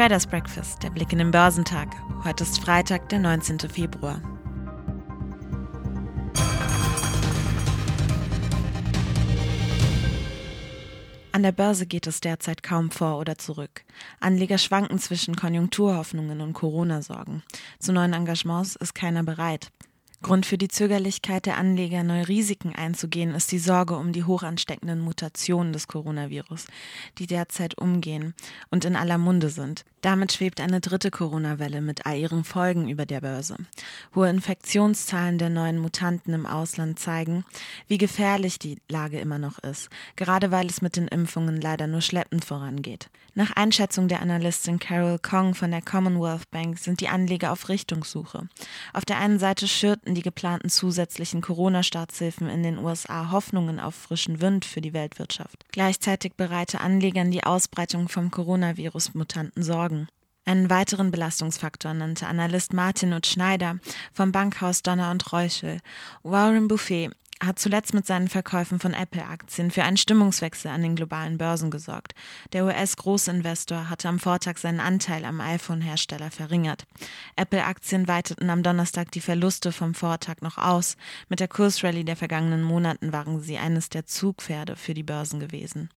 Traders Breakfast, der Blick in den Börsentag. Heute ist Freitag, der 19. Februar. An der Börse geht es derzeit kaum vor oder zurück. Anleger schwanken zwischen Konjunkturhoffnungen und Corona-Sorgen. Zu neuen Engagements ist keiner bereit. Grund für die Zögerlichkeit der Anleger, neue Risiken einzugehen, ist die Sorge um die hochansteckenden Mutationen des Coronavirus, die derzeit umgehen und in aller Munde sind. Damit schwebt eine dritte Corona-Welle mit all ihren Folgen über der Börse. Hohe Infektionszahlen der neuen Mutanten im Ausland zeigen, wie gefährlich die Lage immer noch ist, gerade weil es mit den Impfungen leider nur schleppend vorangeht. Nach Einschätzung der Analystin Carol Kong von der Commonwealth Bank sind die Anleger auf Richtungssuche. Auf der einen Seite schürten die geplanten zusätzlichen Corona-Staatshilfen in den USA Hoffnungen auf frischen Wind für die Weltwirtschaft. Gleichzeitig bereite Anlegern die Ausbreitung vom Coronavirus-Mutanten Sorgen. Einen weiteren Belastungsfaktor nannte Analyst Martin und Schneider vom Bankhaus Donner und Reuschel. Warren Buffet hat zuletzt mit seinen Verkäufen von Apple-Aktien für einen Stimmungswechsel an den globalen Börsen gesorgt. Der US-Großinvestor hatte am Vortag seinen Anteil am iPhone-Hersteller verringert. Apple-Aktien weiteten am Donnerstag die Verluste vom Vortag noch aus. Mit der Kursrallye der vergangenen Monaten waren sie eines der Zugpferde für die Börsen gewesen.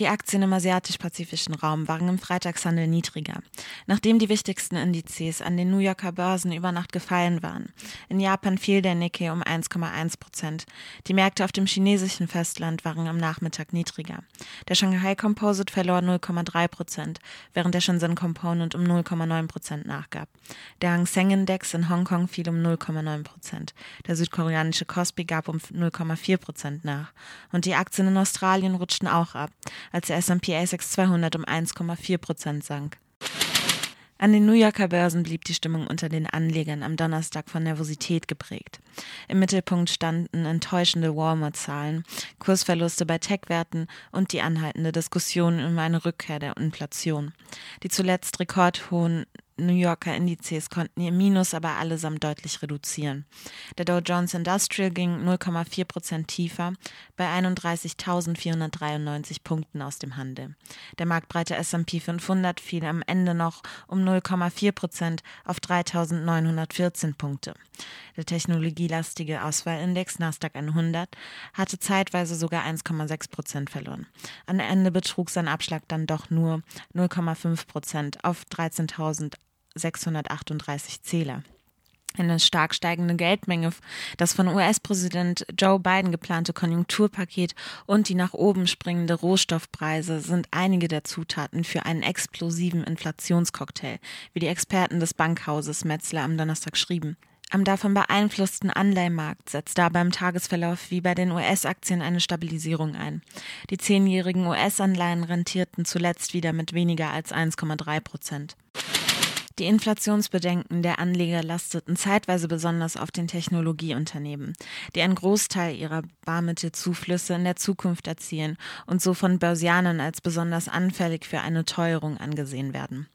Die Aktien im asiatisch-pazifischen Raum waren im Freitagshandel niedriger, nachdem die wichtigsten Indizes an den New Yorker Börsen über Nacht gefallen waren. In Japan fiel der Nikkei um 1,1 Prozent. Die Märkte auf dem chinesischen Festland waren am Nachmittag niedriger. Der Shanghai Composite verlor 0,3 Prozent, während der Shenzhen Component um 0,9 Prozent nachgab. Der Hang Seng Index in Hongkong fiel um 0,9 Prozent. Der südkoreanische Kospi gab um 0,4 Prozent nach. Und die Aktien in Australien rutschten auch ab als der S&P ASX 200 um 1,4 Prozent sank. An den New Yorker Börsen blieb die Stimmung unter den Anlegern am Donnerstag von Nervosität geprägt. Im Mittelpunkt standen enttäuschende Walmart-Zahlen, Kursverluste bei Tech-Werten und die anhaltende Diskussion über eine Rückkehr der Inflation. Die zuletzt rekordhohen New Yorker Indizes konnten ihr Minus aber allesamt deutlich reduzieren. Der Dow Jones Industrial ging 0,4 Prozent tiefer bei 31.493 Punkten aus dem Handel. Der marktbreite S&P 500 fiel am Ende noch um 0,4 Prozent auf 3.914 Punkte. Der technologielastige Auswahlindex Nasdaq 100 hatte zeitweise sogar 1,6 Prozent verloren. Am Ende betrug sein Abschlag dann doch nur 0,5 Prozent auf 13.000 638 Zähler. Eine stark steigende Geldmenge, das von US-Präsident Joe Biden geplante Konjunkturpaket und die nach oben springende Rohstoffpreise sind einige der Zutaten für einen explosiven Inflationscocktail, wie die Experten des Bankhauses Metzler am Donnerstag schrieben. Am davon beeinflussten Anleihenmarkt setzt da beim Tagesverlauf wie bei den US-Aktien eine Stabilisierung ein. Die zehnjährigen US-Anleihen rentierten zuletzt wieder mit weniger als 1,3 Prozent. Die Inflationsbedenken der Anleger lasteten zeitweise besonders auf den Technologieunternehmen, die einen Großteil ihrer Barmittelzuflüsse in der Zukunft erzielen und so von Börsianern als besonders anfällig für eine Teuerung angesehen werden.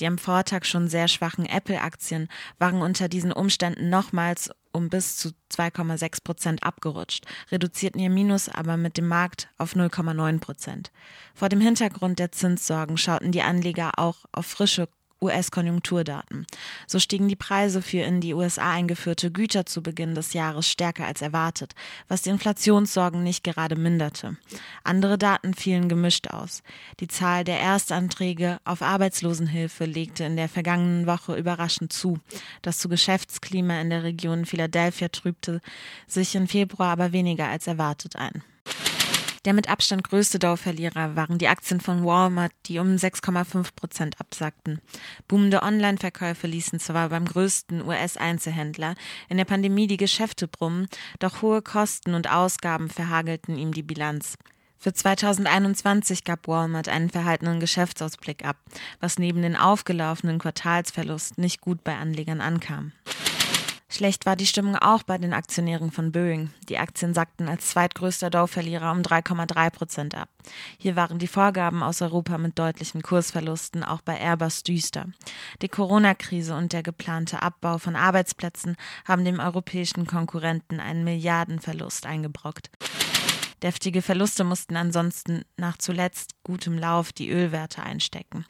Die am Vortag schon sehr schwachen Apple-Aktien waren unter diesen Umständen nochmals um bis zu 2,6 Prozent abgerutscht, reduzierten ihr Minus aber mit dem Markt auf 0,9 Prozent. Vor dem Hintergrund der Zinssorgen schauten die Anleger auch auf frische US-Konjunkturdaten. So stiegen die Preise für in die USA eingeführte Güter zu Beginn des Jahres stärker als erwartet, was die Inflationssorgen nicht gerade minderte. Andere Daten fielen gemischt aus. Die Zahl der Erstanträge auf Arbeitslosenhilfe legte in der vergangenen Woche überraschend zu. Das zu Geschäftsklima in der Region Philadelphia trübte sich im Februar aber weniger als erwartet ein. Der mit Abstand größte Dow-Verlierer waren die Aktien von Walmart, die um 6,5 Prozent absackten. Boomende Online-Verkäufe ließen zwar beim größten US-Einzelhändler in der Pandemie die Geschäfte brummen, doch hohe Kosten und Ausgaben verhagelten ihm die Bilanz. Für 2021 gab Walmart einen verhaltenen Geschäftsausblick ab, was neben den aufgelaufenen Quartalsverlusten nicht gut bei Anlegern ankam. Schlecht war die Stimmung auch bei den Aktionären von Boeing. Die Aktien sackten als zweitgrößter Dow-Verlierer um 3,3 Prozent ab. Hier waren die Vorgaben aus Europa mit deutlichen Kursverlusten auch bei Airbus düster. Die Corona-Krise und der geplante Abbau von Arbeitsplätzen haben dem europäischen Konkurrenten einen Milliardenverlust eingebrockt. Deftige Verluste mussten ansonsten nach zuletzt gutem Lauf die Ölwerte einstecken.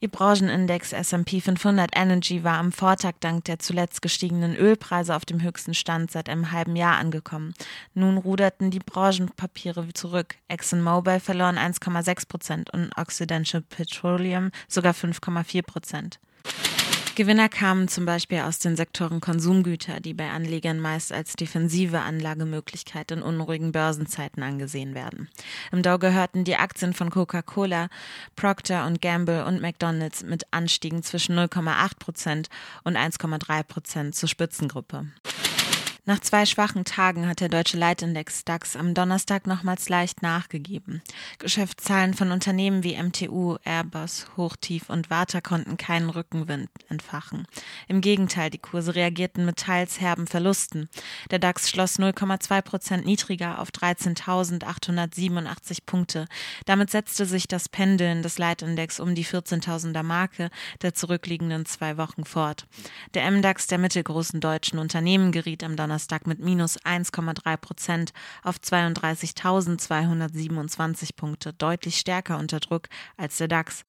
Ihr Branchenindex S&P 500 Energy war am Vortag dank der zuletzt gestiegenen Ölpreise auf dem höchsten Stand seit einem halben Jahr angekommen. Nun ruderten die Branchenpapiere zurück. ExxonMobil verloren 1,6 Prozent und Occidental Petroleum sogar 5,4 Prozent. Gewinner kamen zum Beispiel aus den Sektoren Konsumgüter, die bei Anlegern meist als defensive Anlagemöglichkeit in unruhigen Börsenzeiten angesehen werden. Im Dow gehörten die Aktien von Coca-Cola, Procter Gamble und McDonald's mit Anstiegen zwischen 0,8 Prozent und 1,3 Prozent zur Spitzengruppe. Nach zwei schwachen Tagen hat der deutsche Leitindex DAX am Donnerstag nochmals leicht nachgegeben. Geschäftszahlen von Unternehmen wie MTU, Airbus, Hochtief und Warta konnten keinen Rückenwind entfachen. Im Gegenteil, die Kurse reagierten mit teils herben Verlusten. Der DAX schloss 0,2 Prozent niedriger auf 13.887 Punkte. Damit setzte sich das Pendeln des Leitindex um die 14.000er Marke der zurückliegenden zwei Wochen fort. Der MDAX der mittelgroßen deutschen Unternehmen geriet am Donnerstag Donnerstag mit minus 1,3 Prozent auf 32.227 Punkte, deutlich stärker unter Druck als der DAX.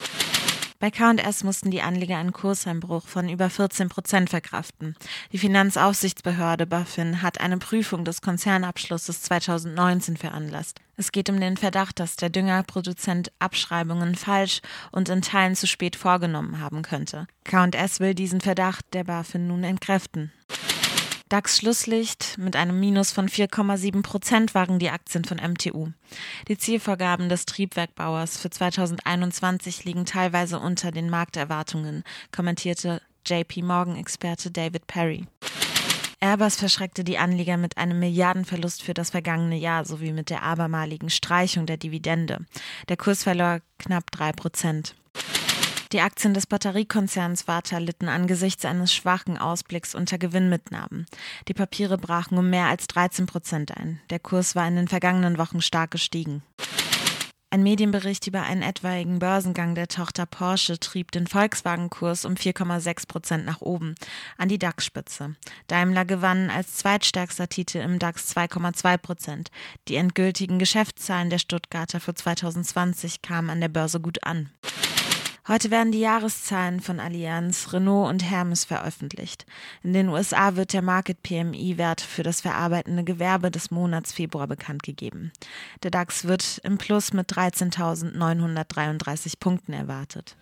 Bei KS mussten die Anleger einen Kurseinbruch von über 14 Prozent verkraften. Die Finanzaufsichtsbehörde BaFin hat eine Prüfung des Konzernabschlusses 2019 veranlasst. Es geht um den Verdacht, dass der Düngerproduzent Abschreibungen falsch und in Teilen zu spät vorgenommen haben könnte. KS will diesen Verdacht der BaFin nun entkräften. DAX-Schlusslicht mit einem Minus von 4,7 Prozent waren die Aktien von MTU. Die Zielvorgaben des Triebwerkbauers für 2021 liegen teilweise unter den Markterwartungen, kommentierte JP Morgan-Experte David Perry. Airbus verschreckte die Anleger mit einem Milliardenverlust für das vergangene Jahr sowie mit der abermaligen Streichung der Dividende. Der Kurs verlor knapp drei Prozent. Die Aktien des Batteriekonzerns Warta litten angesichts eines schwachen Ausblicks unter Gewinnmitnahmen. Die Papiere brachen um mehr als 13 Prozent ein. Der Kurs war in den vergangenen Wochen stark gestiegen. Ein Medienbericht über einen etwaigen Börsengang der Tochter Porsche trieb den Volkswagen-Kurs um 4,6 Prozent nach oben, an die DAX-Spitze. Daimler gewann als zweitstärkster Titel im DAX 2,2 Prozent. Die endgültigen Geschäftszahlen der Stuttgarter für 2020 kamen an der Börse gut an. Heute werden die Jahreszahlen von Allianz, Renault und Hermes veröffentlicht. In den USA wird der Market PMI-Wert für das verarbeitende Gewerbe des Monats Februar bekannt gegeben. Der DAX wird im Plus mit 13.933 Punkten erwartet.